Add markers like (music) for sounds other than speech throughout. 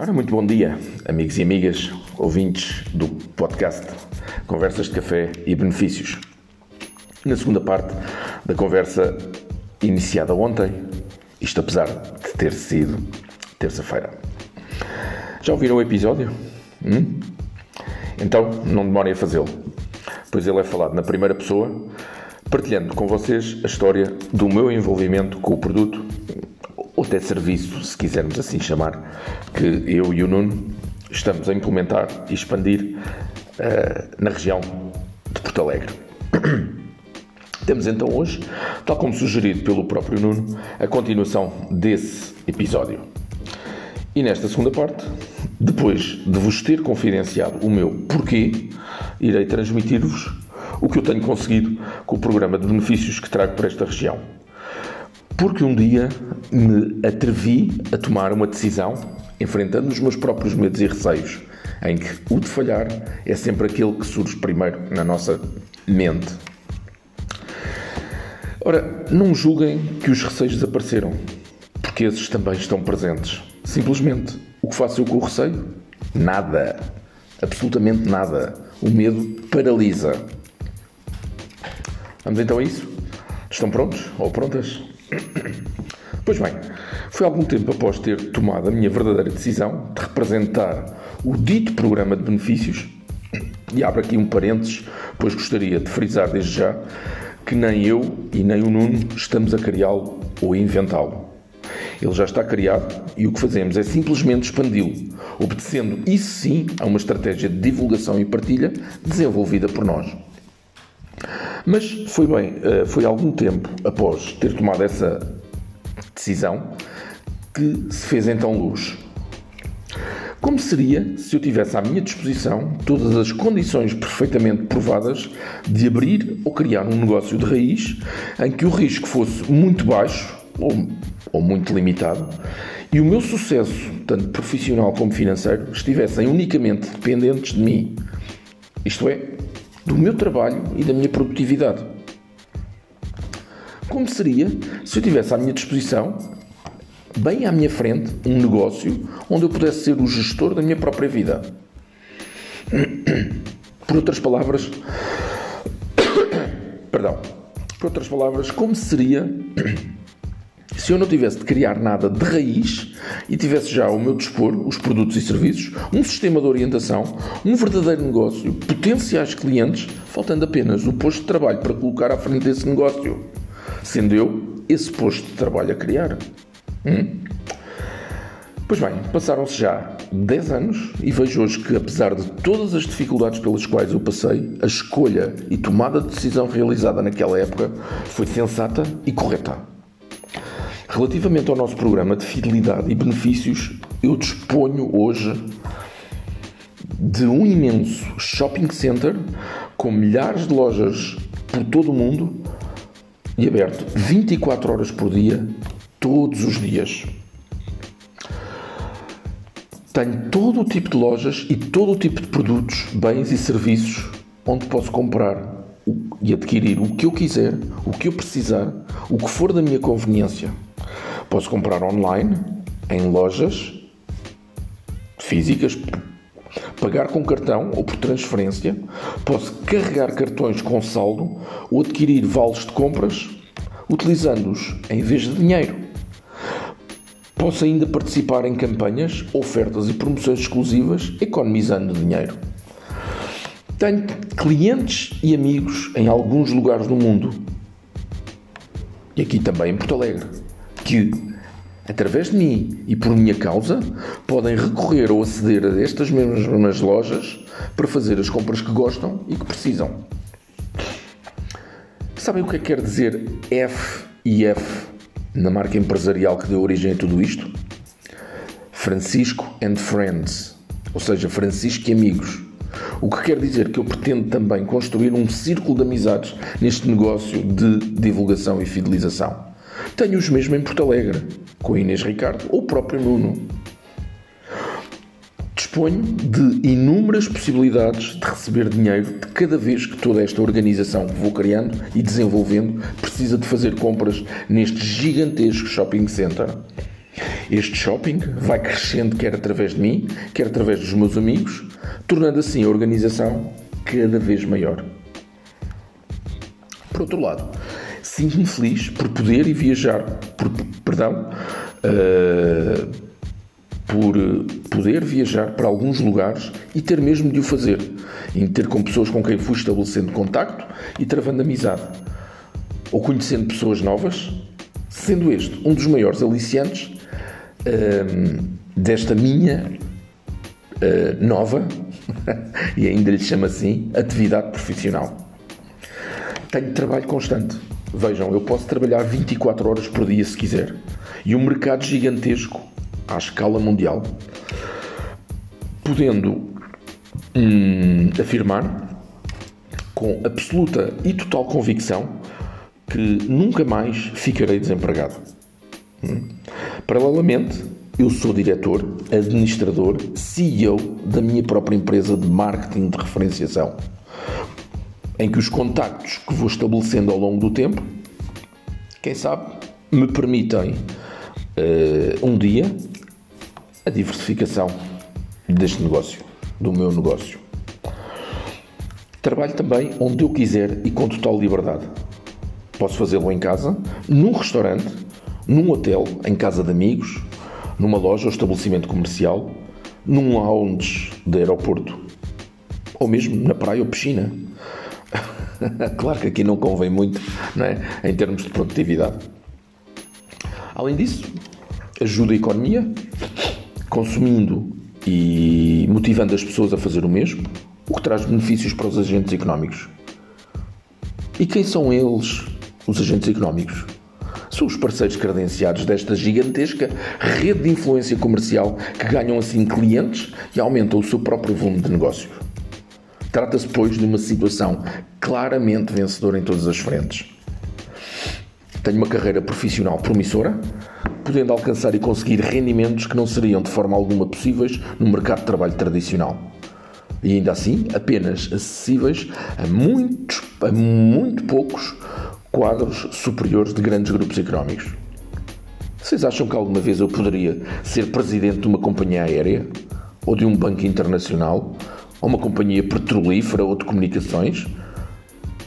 Ora, muito bom dia, amigos e amigas, ouvintes do podcast Conversas de Café e Benefícios. Na segunda parte da conversa iniciada ontem, isto apesar de ter sido terça-feira. Já ouviram o episódio? Hum? Então, não demorem a fazê-lo, pois ele é falado na primeira pessoa, partilhando com vocês a história do meu envolvimento com o produto ou até serviço, se quisermos assim chamar, que eu e o Nuno estamos a implementar e expandir uh, na região de Porto Alegre. (clears throat) Temos então hoje, tal como sugerido pelo próprio Nuno, a continuação desse episódio. E nesta segunda parte, depois de vos ter confidenciado o meu porquê, irei transmitir-vos o que eu tenho conseguido com o programa de benefícios que trago para esta região. Porque um dia me atrevi a tomar uma decisão, enfrentando os meus próprios medos e receios, em que o de falhar é sempre aquele que surge primeiro na nossa mente. Ora, não julguem que os receios desapareceram, porque esses também estão presentes. Simplesmente, o que faço eu com o receio? Nada. Absolutamente nada. O medo paralisa. Vamos então a isso? Estão prontos ou prontas? Pois bem, foi algum tempo após ter tomado a minha verdadeira decisão de representar o dito programa de benefícios, e abro aqui um parênteses, pois gostaria de frisar desde já que nem eu e nem o Nuno estamos a criá-lo ou a inventá-lo. Ele já está criado e o que fazemos é simplesmente expandi-lo, obedecendo isso sim a uma estratégia de divulgação e partilha desenvolvida por nós. Mas foi bem, eh, foi algum tempo após ter tomado essa decisão que se fez então luz. Como seria se eu tivesse à minha disposição todas as condições perfeitamente provadas de abrir ou criar um negócio de raiz em que o risco fosse muito baixo ou, ou muito limitado e o meu sucesso, tanto profissional como financeiro, estivessem unicamente dependentes de mim? Isto é, do meu trabalho e da minha produtividade. Como seria se eu tivesse à minha disposição, bem à minha frente, um negócio onde eu pudesse ser o gestor da minha própria vida? Por outras palavras, (coughs) perdão, por outras palavras, como seria se eu não tivesse de criar nada de raiz e tivesse já ao meu dispor os produtos e serviços, um sistema de orientação, um verdadeiro negócio, potenciais clientes, faltando apenas o posto de trabalho para colocar à frente desse negócio, sendo eu esse posto de trabalho a criar. Hum? Pois bem, passaram-se já 10 anos e vejo hoje que, apesar de todas as dificuldades pelas quais eu passei, a escolha e tomada de decisão realizada naquela época foi sensata e correta. Relativamente ao nosso programa de fidelidade e benefícios, eu disponho hoje de um imenso shopping center com milhares de lojas por todo o mundo e aberto 24 horas por dia, todos os dias. Tenho todo o tipo de lojas e todo o tipo de produtos, bens e serviços onde posso comprar e adquirir o que eu quiser, o que eu precisar, o que for da minha conveniência. Posso comprar online, em lojas físicas, pagar com cartão ou por transferência, posso carregar cartões com saldo ou adquirir vales de compras utilizando-os em vez de dinheiro. Posso ainda participar em campanhas, ofertas e promoções exclusivas, economizando dinheiro. Tenho clientes e amigos em alguns lugares do mundo e aqui também em Porto Alegre que, através de mim e por minha causa, podem recorrer ou aceder a estas mesmas lojas para fazer as compras que gostam e que precisam. Sabem o que é que quer dizer F e F na marca empresarial que deu origem a tudo isto? Francisco and Friends, ou seja, Francisco e amigos. O que quer dizer que eu pretendo também construir um círculo de amizades neste negócio de divulgação e fidelização. Tenho os mesmos em Porto Alegre, com Inês Ricardo ou o próprio Nuno. Disponho de inúmeras possibilidades de receber dinheiro de cada vez que toda esta organização que vou criando e desenvolvendo precisa de fazer compras neste gigantesco shopping center. Este shopping vai crescendo quer através de mim, quer através dos meus amigos, tornando assim a organização cada vez maior. Por outro lado, sinto-me feliz por poder e viajar, por, perdão, uh, por poder viajar para alguns lugares e ter mesmo de o fazer, em ter com pessoas com quem fui estabelecendo contacto e travando amizade, ou conhecendo pessoas novas, sendo este um dos maiores aliciantes uh, desta minha uh, nova, (laughs) e ainda lhe chamo assim, atividade profissional. Tenho trabalho constante. Vejam, eu posso trabalhar 24 horas por dia se quiser. E um mercado gigantesco à escala mundial, podendo hum, afirmar com absoluta e total convicção que nunca mais ficarei desempregado. Hum. Paralelamente, eu sou diretor, administrador, CEO da minha própria empresa de marketing de referenciação, em que os contactos que vou estabelecendo ao longo do tempo, quem sabe, me permitem uh, um dia a diversificação deste negócio, do meu negócio. Trabalho também onde eu quiser e com total liberdade. Posso fazê-lo em casa, num restaurante, num hotel, em casa de amigos, numa loja ou estabelecimento comercial, num lounge de aeroporto, ou mesmo na praia ou piscina. (laughs) claro que aqui não convém muito, não é? Em termos de produtividade. Além disso, ajuda a economia, consumindo e motivando as pessoas a fazer o mesmo, o que traz benefícios para os agentes económicos. E quem são eles, os agentes económicos? São os parceiros credenciados desta gigantesca rede de influência comercial que ganham assim clientes e aumentam o seu próprio volume de negócios. Trata-se, pois, de uma situação claramente vencedora em todas as frentes. Tenho uma carreira profissional promissora, podendo alcançar e conseguir rendimentos que não seriam de forma alguma possíveis no mercado de trabalho tradicional. E ainda assim, apenas acessíveis a muitos, a muito poucos quadros superiores de grandes grupos económicos. Vocês acham que alguma vez eu poderia ser presidente de uma companhia aérea? Ou de um banco internacional? Ou uma companhia petrolífera ou de comunicações?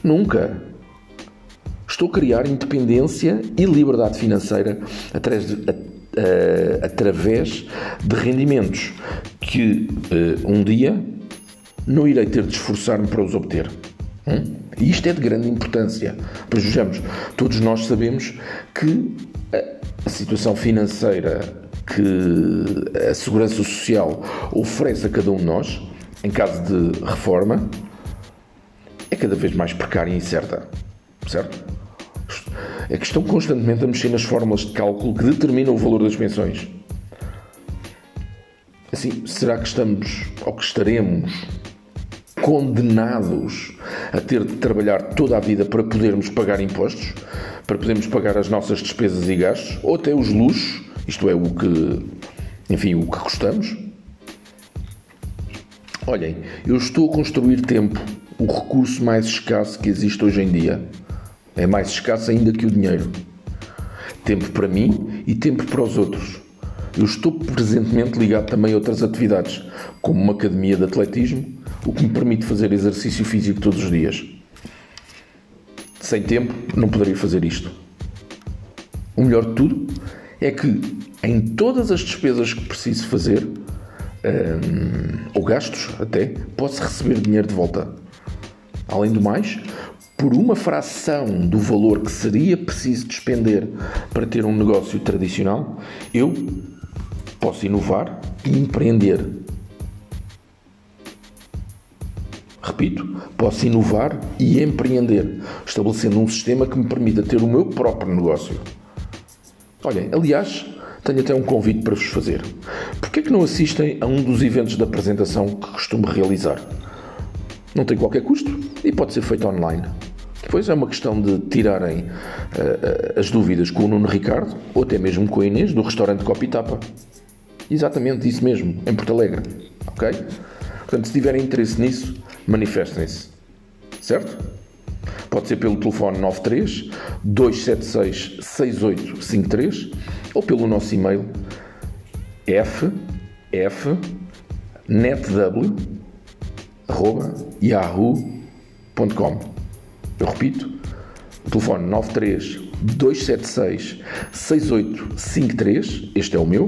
Nunca. Estou a criar independência e liberdade financeira através de, a, a, através de rendimentos que uh, um dia não irei ter de esforçar-me para os obter. Hum? E isto é de grande importância. Pois vejamos, todos nós sabemos que a, a situação financeira que a Segurança Social oferece a cada um de nós, em caso de reforma, é cada vez mais precária e incerta. Certo? é que estão constantemente a mexer nas fórmulas de cálculo que determinam o valor das pensões. Assim, será que estamos ou que estaremos condenados a ter de trabalhar toda a vida para podermos pagar impostos, para podermos pagar as nossas despesas e gastos, ou até os luxos, isto é, o que, enfim, o que gostamos? Olhem, eu estou a construir tempo, o recurso mais escasso que existe hoje em dia. É mais escasso ainda que o dinheiro. Tempo para mim e tempo para os outros. Eu estou presentemente ligado também a outras atividades, como uma academia de atletismo, o que me permite fazer exercício físico todos os dias. Sem tempo, não poderia fazer isto. O melhor de tudo é que em todas as despesas que preciso fazer, hum, ou gastos até, posso receber dinheiro de volta. Além do mais, por uma fração do valor que seria preciso despender para ter um negócio tradicional, eu posso inovar e empreender. Repito, posso inovar e empreender, estabelecendo um sistema que me permita ter o meu próprio negócio. Olhem, aliás, tenho até um convite para vos fazer. Por que é que não assistem a um dos eventos de apresentação que costumo realizar? Não tem qualquer custo e pode ser feito online. Depois é uma questão de tirarem uh, as dúvidas com o Nuno Ricardo ou até mesmo com a Inês do restaurante Copitapa. Exatamente isso mesmo, em Porto Alegre. Ok? Portanto, se tiverem interesse nisso, manifestem-se. Certo? Pode ser pelo telefone 93 276 6853 ou pelo nosso e-mail f f netw arroba yahoo.com. Eu repito, telefone 93 276 6853, este é o meu,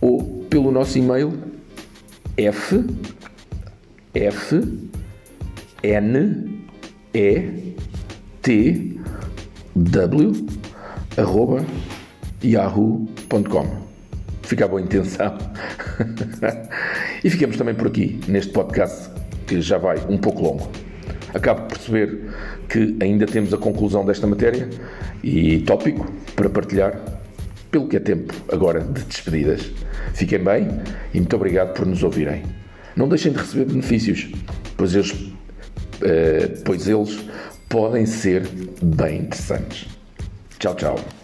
ou pelo nosso e-mail f e t w arroba yahoo.com. Fica a boa intenção. e ficamos também por aqui neste podcast que já vai um pouco longo. Acabo por perceber que ainda temos a conclusão desta matéria e tópico para partilhar, pelo que é tempo agora de despedidas. Fiquem bem e muito obrigado por nos ouvirem. Não deixem de receber benefícios, pois eles, eh, pois eles podem ser bem interessantes. Tchau, tchau.